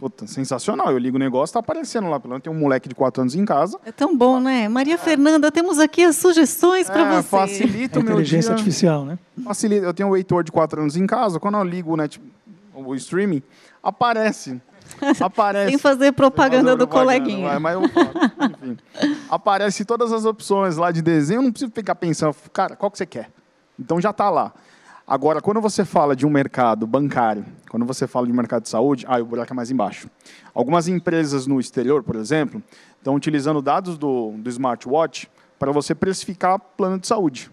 Puta, sensacional. Eu ligo o negócio, está aparecendo lá. Pelo menos tem um moleque de 4 anos em casa. É tão bom, né? Maria é. Fernanda, temos aqui as sugestões é, para você. Facilita o meu inteligência dia. artificial, né? Facilita. Eu tenho um Heitor de 4 anos em casa. Quando eu ligo o, net, o streaming, aparece Aparece. Sem fazer propaganda do coleguinha. Vai, mas eu falo. Enfim. Aparece todas as opções lá de desenho. Eu não preciso ficar pensando, cara, qual que você quer? Então já está lá. Agora, quando você fala de um mercado bancário, quando você fala de mercado de saúde, aí o buraco é mais embaixo. Algumas empresas no exterior, por exemplo, estão utilizando dados do, do smartwatch para você precificar plano de saúde.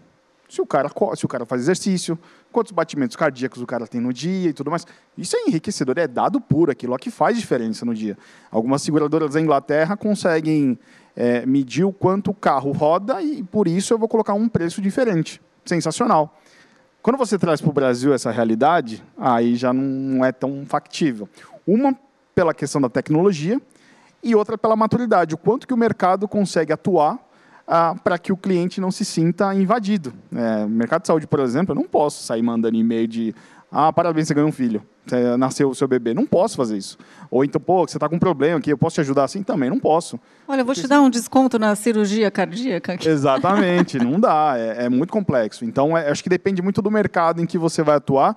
Se o cara, se o cara faz exercício, quantos batimentos cardíacos o cara tem no dia e tudo mais. Isso é enriquecedor, é dado puro, aquilo que faz diferença no dia. Algumas seguradoras da Inglaterra conseguem é, medir o quanto o carro roda e por isso eu vou colocar um preço diferente. Sensacional. Quando você traz para o Brasil essa realidade, aí já não é tão factível. Uma pela questão da tecnologia e outra pela maturidade, o quanto que o mercado consegue atuar ah, para que o cliente não se sinta invadido. É, mercado de saúde, por exemplo, eu não posso sair mandando e-mail de ah, parabéns, você ganhou um filho, você nasceu o seu bebê. Não posso fazer isso. Ou então, pô, você está com um problema aqui, eu posso te ajudar assim? Também não posso. Olha, eu vou te dar um desconto na cirurgia cardíaca. Aqui. Exatamente, não dá, é, é, muito complexo. Então, é, acho que depende muito do mercado em que você vai atuar.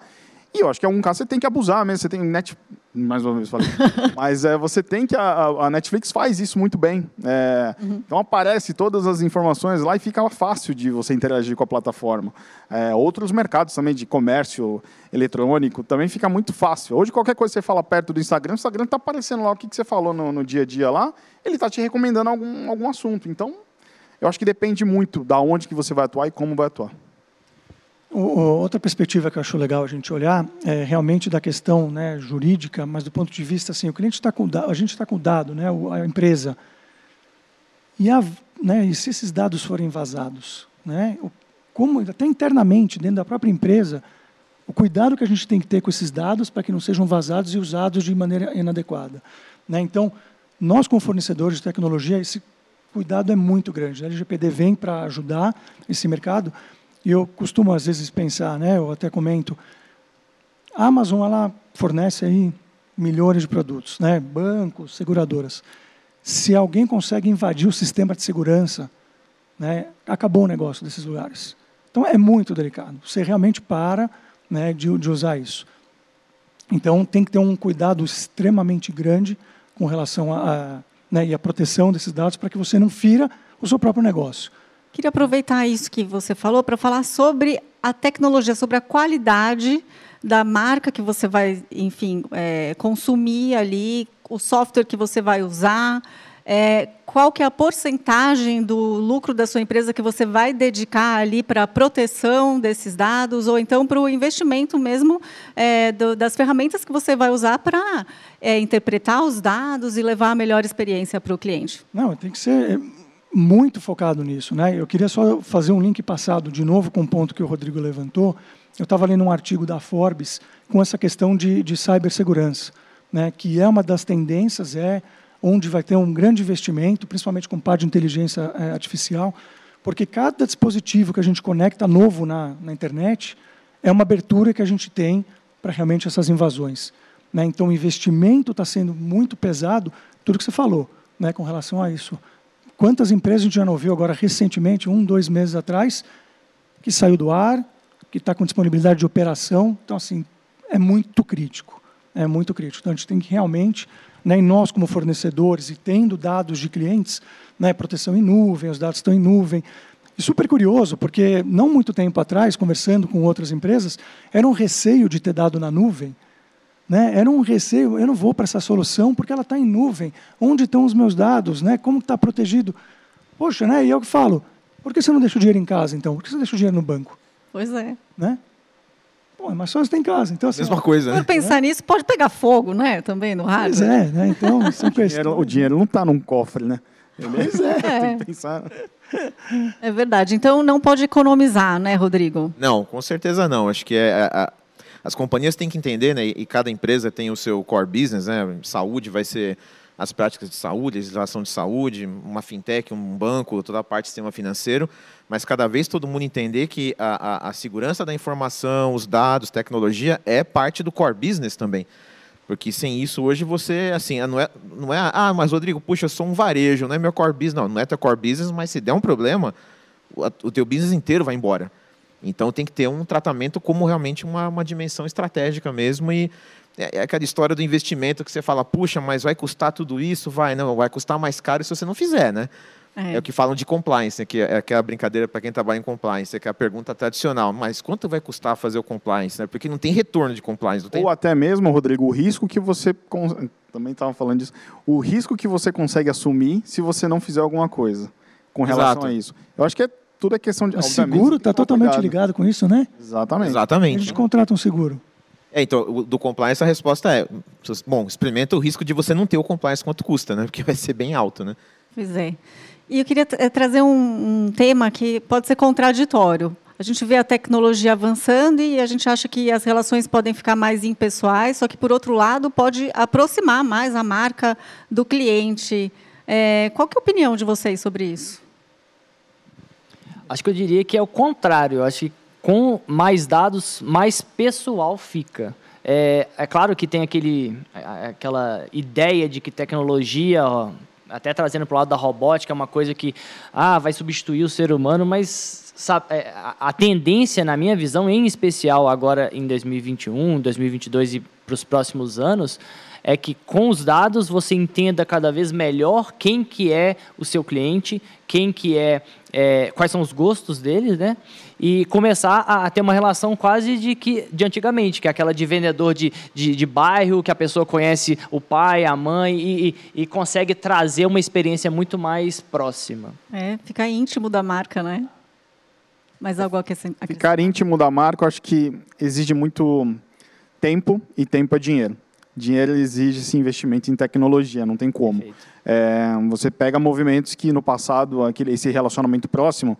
E eu acho que em algum caso você tem que abusar mesmo. Você tem net, mais uma vez falei. Mas é, você tem que. A, a, Netflix faz isso muito bem. É, uhum. Então aparece todas as informações lá e fica fácil de você interagir com a plataforma. É, outros mercados também de comércio eletrônico também fica muito fácil. Hoje, qualquer coisa que você fala perto do Instagram, o Instagram está aparecendo lá o que, que você falou no, no dia a dia lá, ele está te recomendando algum, algum assunto. Então, Eu acho que depende muito da onde que você vai atuar e como vai atuar. Outra perspectiva que eu acho legal a gente olhar é realmente da questão né, jurídica, mas do ponto de vista assim, o cliente está com a gente está com o dado, né, a empresa. E, a, né, e se esses dados forem vazados, né, como até internamente dentro da própria empresa, o cuidado que a gente tem que ter com esses dados para que não sejam vazados e usados de maneira inadequada. Né? Então, nós como fornecedores de tecnologia, esse cuidado é muito grande. A LGPD vem para ajudar esse mercado, e eu costumo, às vezes, pensar, né, eu até comento, a Amazon ela fornece aí milhões de produtos, né, bancos, seguradoras. Se alguém consegue invadir o sistema de segurança, né, acabou o negócio desses lugares. Então, é muito delicado. Você realmente para né, de, de usar isso. Então, tem que ter um cuidado extremamente grande com relação a, a né, e a proteção desses dados para que você não fira o seu próprio negócio. Queria aproveitar isso que você falou para falar sobre a tecnologia, sobre a qualidade da marca que você vai, enfim, é, consumir ali, o software que você vai usar, é, qual que é a porcentagem do lucro da sua empresa que você vai dedicar ali para a proteção desses dados ou então para o investimento mesmo é, do, das ferramentas que você vai usar para é, interpretar os dados e levar a melhor experiência para o cliente? Não, tem que ser muito focado nisso. Né? Eu queria só fazer um link passado de novo com um ponto que o Rodrigo levantou. Eu estava lendo um artigo da Forbes com essa questão de, de cibersegurança, né? que é uma das tendências, é onde vai ter um grande investimento, principalmente com parte de inteligência é, artificial, porque cada dispositivo que a gente conecta novo na, na internet é uma abertura que a gente tem para realmente essas invasões. Né? Então, o investimento está sendo muito pesado, tudo que você falou, né, com relação a isso. Quantas empresas a gente já não viu agora recentemente, um, dois meses atrás, que saiu do ar, que está com disponibilidade de operação. Então, assim, é muito crítico. É muito crítico. Então, a gente tem que realmente, né, nós como fornecedores e tendo dados de clientes, né, proteção em nuvem, os dados estão em nuvem. E super curioso, porque não muito tempo atrás, conversando com outras empresas, era um receio de ter dado na nuvem. Né? Era um receio, eu não vou para essa solução porque ela está em nuvem. Onde estão os meus dados? Né? Como está protegido? Poxa, né? e eu que falo, por que você não deixa o dinheiro em casa, então? Por que você deixa o dinheiro no banco? Pois é. Né? Pô, é mais fácil ter em casa. Então, assim, Mesma coisa, né? Por pensar é. nisso, pode pegar fogo, né? Também no rádio. Pois é, né? Então, são o, dinheiro, o dinheiro não está num cofre, né? Pois é. é. Tem que pensar. É verdade. Então, não pode economizar, né, Rodrigo? Não, com certeza não. Acho que é, a, as companhias têm que entender, né, e cada empresa tem o seu core business, né, saúde vai ser as práticas de saúde, legislação de saúde, uma fintech, um banco, toda a parte do sistema financeiro, mas cada vez todo mundo entender que a, a, a segurança da informação, os dados, tecnologia é parte do core business também. Porque sem isso hoje você, assim, não é, não é, ah, mas Rodrigo, puxa, eu sou um varejo, não é meu core business. Não, não é teu core business, mas se der um problema, o teu business inteiro vai embora. Então tem que ter um tratamento como realmente uma, uma dimensão estratégica mesmo e é, é aquela história do investimento que você fala, puxa, mas vai custar tudo isso? Vai, não, vai custar mais caro se você não fizer, né? É. é o que falam de compliance, né, que é aquela brincadeira para quem trabalha em compliance, que é a pergunta tradicional, mas quanto vai custar fazer o compliance? Né? Porque não tem retorno de compliance. Ou até mesmo, Rodrigo, o risco que você. Também estava falando disso. O risco que você consegue assumir se você não fizer alguma coisa com relação Exato. a isso. Eu acho que é tudo é questão de. O seguro está totalmente ligado com isso, né? Exatamente. Exatamente. A gente contrata um seguro. É, então, do compliance a resposta é, bom, experimenta o risco de você não ter o compliance quanto custa, né? Porque vai ser bem alto, né? Pois é. E eu queria eh, trazer um, um tema que pode ser contraditório. A gente vê a tecnologia avançando e a gente acha que as relações podem ficar mais impessoais, só que, por outro lado, pode aproximar mais a marca do cliente. É, qual é a opinião de vocês sobre isso? Acho que eu diria que é o contrário. Acho que com mais dados, mais pessoal fica. É, é claro que tem aquele, aquela ideia de que tecnologia, ó, até trazendo para o lado da robótica, é uma coisa que ah, vai substituir o ser humano, mas sabe, é, a tendência, na minha visão, em especial agora em 2021, 2022 e para os próximos anos, é que com os dados você entenda cada vez melhor quem que é o seu cliente, quem que é, é quais são os gostos deles, né? E começar a, a, ter uma relação quase de que de antigamente, que é aquela de vendedor de, de, de bairro, que a pessoa conhece o pai, a mãe e, e, e consegue trazer uma experiência muito mais próxima. É, ficar íntimo da marca, né? Mas algo a Ficar íntimo da marca, eu acho que exige muito tempo e tempo é dinheiro. Dinheiro exige esse investimento em tecnologia, não tem como. É, você pega movimentos que no passado, aquele, esse relacionamento próximo,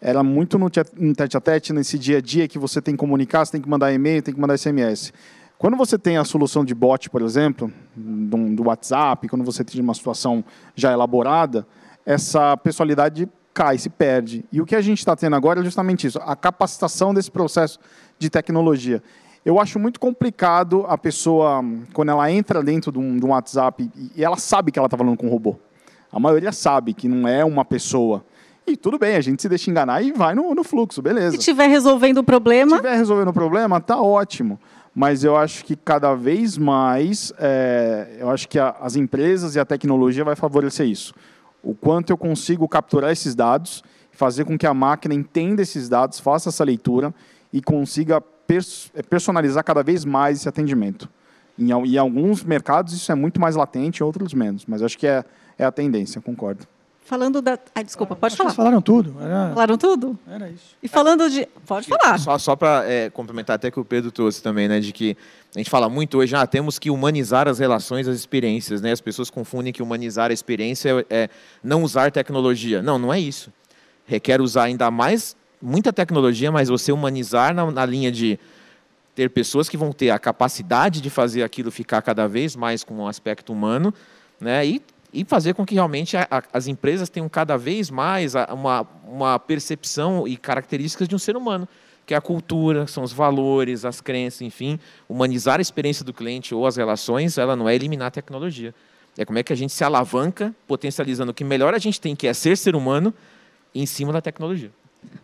era muito no tete a tete, nesse dia a dia que você tem que comunicar, você tem que mandar e-mail, tem que mandar SMS. Quando você tem a solução de bot, por exemplo, do, do WhatsApp, quando você tem uma situação já elaborada, essa pessoalidade cai, se perde. E o que a gente está tendo agora é justamente isso, a capacitação desse processo de tecnologia. Eu acho muito complicado a pessoa, quando ela entra dentro de um, de um WhatsApp, e ela sabe que ela está falando com um robô. A maioria sabe que não é uma pessoa. E tudo bem, a gente se deixa enganar e vai no, no fluxo, beleza. Se estiver resolvendo o problema. Se estiver resolvendo o problema, tá ótimo. Mas eu acho que cada vez mais, é, eu acho que a, as empresas e a tecnologia vai favorecer isso o quanto eu consigo capturar esses dados, fazer com que a máquina entenda esses dados, faça essa leitura e consiga personalizar cada vez mais esse atendimento. Em, em alguns mercados isso é muito mais latente, em outros menos, mas acho que é, é a tendência, concordo. Falando da. Ai, desculpa, pode falar. Vocês falaram tudo. Era... Falaram tudo? Era isso. E falando de. Pode falar. Só, só para é, complementar até que o Pedro trouxe também, né? De que a gente fala muito hoje, ah, temos que humanizar as relações, as experiências, né? As pessoas confundem que humanizar a experiência é, é não usar tecnologia. Não, não é isso. Requer usar ainda mais, muita tecnologia, mas você humanizar na, na linha de ter pessoas que vão ter a capacidade de fazer aquilo ficar cada vez mais com um aspecto humano, né? E e fazer com que realmente a, a, as empresas tenham cada vez mais a, uma, uma percepção e características de um ser humano, que é a cultura, são os valores, as crenças, enfim, humanizar a experiência do cliente ou as relações, ela não é eliminar a tecnologia. É como é que a gente se alavanca, potencializando o que melhor a gente tem, que é ser ser humano, em cima da tecnologia.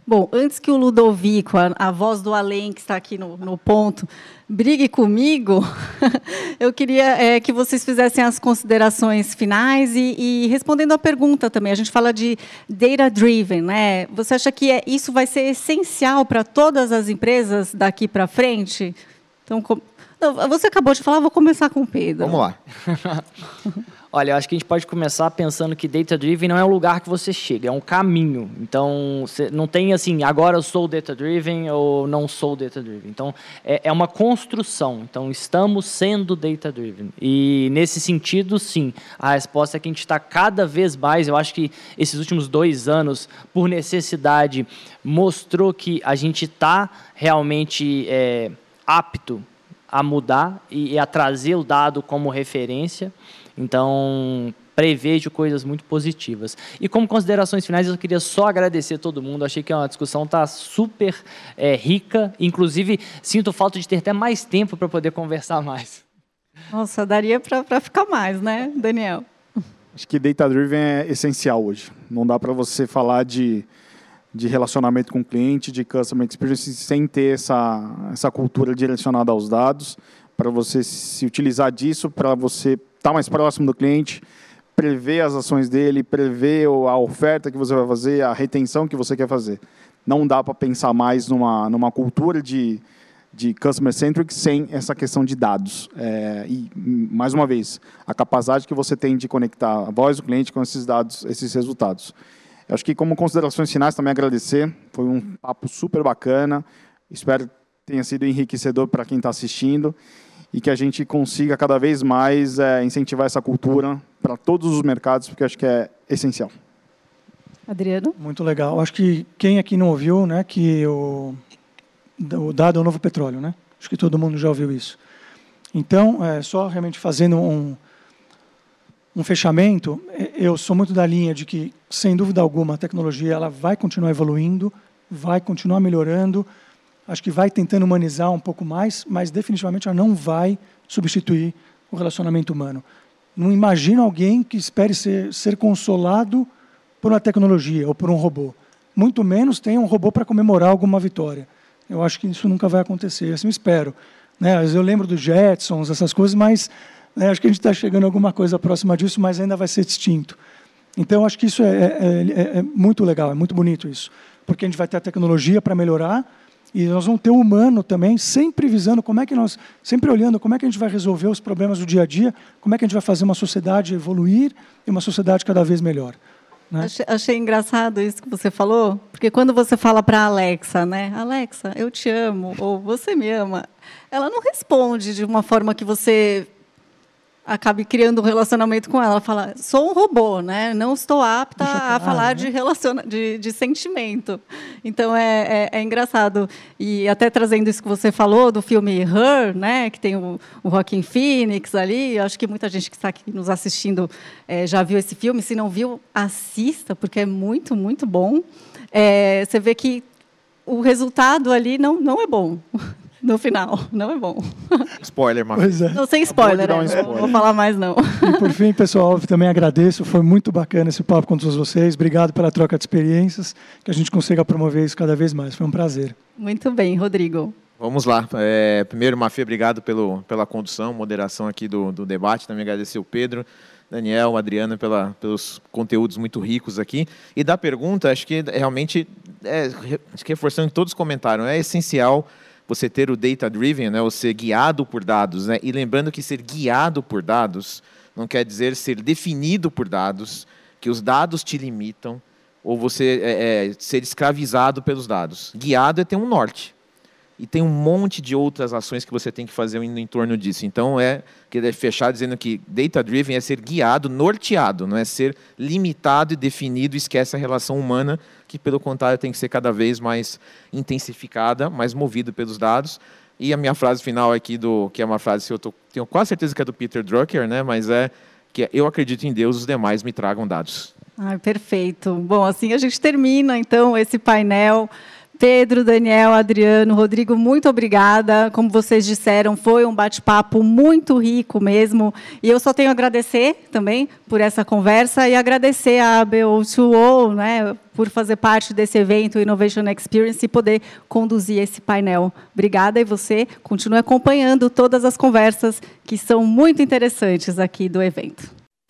Bom, antes que o Ludovico, a, a voz do além que está aqui no, no ponto, brigue comigo, eu queria é, que vocês fizessem as considerações finais e, e, respondendo a pergunta também. A gente fala de data driven, né? Você acha que é, isso vai ser essencial para todas as empresas daqui para frente? Então, com, você acabou de falar, vou começar com o Pedro. Vamos lá. Olha, eu acho que a gente pode começar pensando que data driven não é um lugar que você chega, é um caminho. Então, não tem assim, agora eu sou data driven ou não sou data driven. Então, é, é uma construção. Então, estamos sendo data driven. E nesse sentido, sim, a resposta é que a gente está cada vez mais. Eu acho que esses últimos dois anos, por necessidade, mostrou que a gente está realmente é, apto a mudar e, e a trazer o dado como referência. Então, prevejo coisas muito positivas. E como considerações finais, eu queria só agradecer a todo mundo. Achei que a discussão está super é, rica. Inclusive, sinto falta de ter até mais tempo para poder conversar mais. Nossa, daria para ficar mais, né, Daniel? Acho que Data Driven é essencial hoje. Não dá para você falar de, de relacionamento com o cliente, de Customer Experience, sem ter essa, essa cultura direcionada aos dados, para você se utilizar disso, para você estar tá mais próximo do cliente, prever as ações dele, prever a oferta que você vai fazer, a retenção que você quer fazer. Não dá para pensar mais numa, numa cultura de, de customer centric sem essa questão de dados. É, e, mais uma vez, a capacidade que você tem de conectar a voz do cliente com esses dados, esses resultados. Eu acho que, como considerações finais, também agradecer. Foi um papo super bacana. Espero que tenha sido enriquecedor para quem está assistindo e que a gente consiga cada vez mais é, incentivar essa cultura para todos os mercados, porque acho que é essencial. Adriano? Muito legal. Acho que quem aqui não ouviu, né, que o, o dado é o novo petróleo, né? Acho que todo mundo já ouviu isso. Então, é, só realmente fazendo um, um fechamento, é, eu sou muito da linha de que, sem dúvida alguma, a tecnologia ela vai continuar evoluindo, vai continuar melhorando, acho que vai tentando humanizar um pouco mais, mas definitivamente ela não vai substituir o relacionamento humano. Não imagino alguém que espere ser, ser consolado por uma tecnologia ou por um robô. Muito menos tem um robô para comemorar alguma vitória. Eu acho que isso nunca vai acontecer, assim eu espero. Né? Eu lembro dos Jetsons, essas coisas, mas Né? Acho que a gente está chegando a alguma coisa próxima disso, mas ainda vai ser distinto. Então, acho que isso é, é, é, é muito legal, é muito bonito isso, porque a gente vai ter a tecnologia para melhorar e nós vamos ter o humano também, sempre visando como é que nós, sempre olhando como é que a gente vai resolver os problemas do dia a dia, como é que a gente vai fazer uma sociedade evoluir e uma sociedade cada vez melhor. Né? Achei, achei, engraçado isso que você falou, porque quando você fala para a Alexa, né, Alexa, eu te amo ou você me ama, ela não responde de uma forma que você acabe criando um relacionamento com ela. Ela fala, sou um robô, né? Não estou apta a falar né? de, relaciona de, de sentimento. Então é, é, é, engraçado. E até trazendo isso que você falou do filme Her, né? Que tem o, o Joaquin Phoenix ali. Eu acho que muita gente que está aqui nos assistindo é, já viu esse filme. Se não viu, assista, porque é muito, muito bom. É, você vê que o resultado ali não, não é bom no final. Não é bom. Spoiler, Marcos. É. Não, sem spoiler, né? um spoiler. Não vou falar mais, não. E por fim, pessoal, também agradeço. Foi muito bacana esse papo com todos vocês. Obrigado pela troca de experiências. Que a gente consiga promover isso cada vez mais. Foi um prazer. Muito bem, Rodrigo. Vamos lá. É, primeiro, Mafia, obrigado pelo, pela condução, moderação aqui do, do debate. Também agradecer o Pedro. Daniel, Adriana, pela, pelos conteúdos muito ricos aqui. E da pergunta, acho que realmente, é, acho que reforçando todos os comentários, é essencial você ter o data driven, né, ou ser guiado por dados, né? E lembrando que ser guiado por dados não quer dizer ser definido por dados, que os dados te limitam ou você é, é, ser escravizado pelos dados. Guiado é ter um norte e tem um monte de outras ações que você tem que fazer no entorno disso. Então, é querer fechar dizendo que data-driven é ser guiado, norteado, não é ser limitado e definido, esquece a relação humana, que, pelo contrário, tem que ser cada vez mais intensificada, mais movido pelos dados. E a minha frase final aqui, do, que é uma frase que eu tô, tenho quase certeza que é do Peter Drucker, né, mas é que eu acredito em Deus, os demais me tragam dados. Ah, perfeito. Bom, assim a gente termina, então, esse painel. Pedro, Daniel, Adriano, Rodrigo, muito obrigada. Como vocês disseram, foi um bate-papo muito rico mesmo. E eu só tenho a agradecer também por essa conversa e agradecer a ABO2O né, por fazer parte desse evento Innovation Experience e poder conduzir esse painel. Obrigada e você continue acompanhando todas as conversas que são muito interessantes aqui do evento.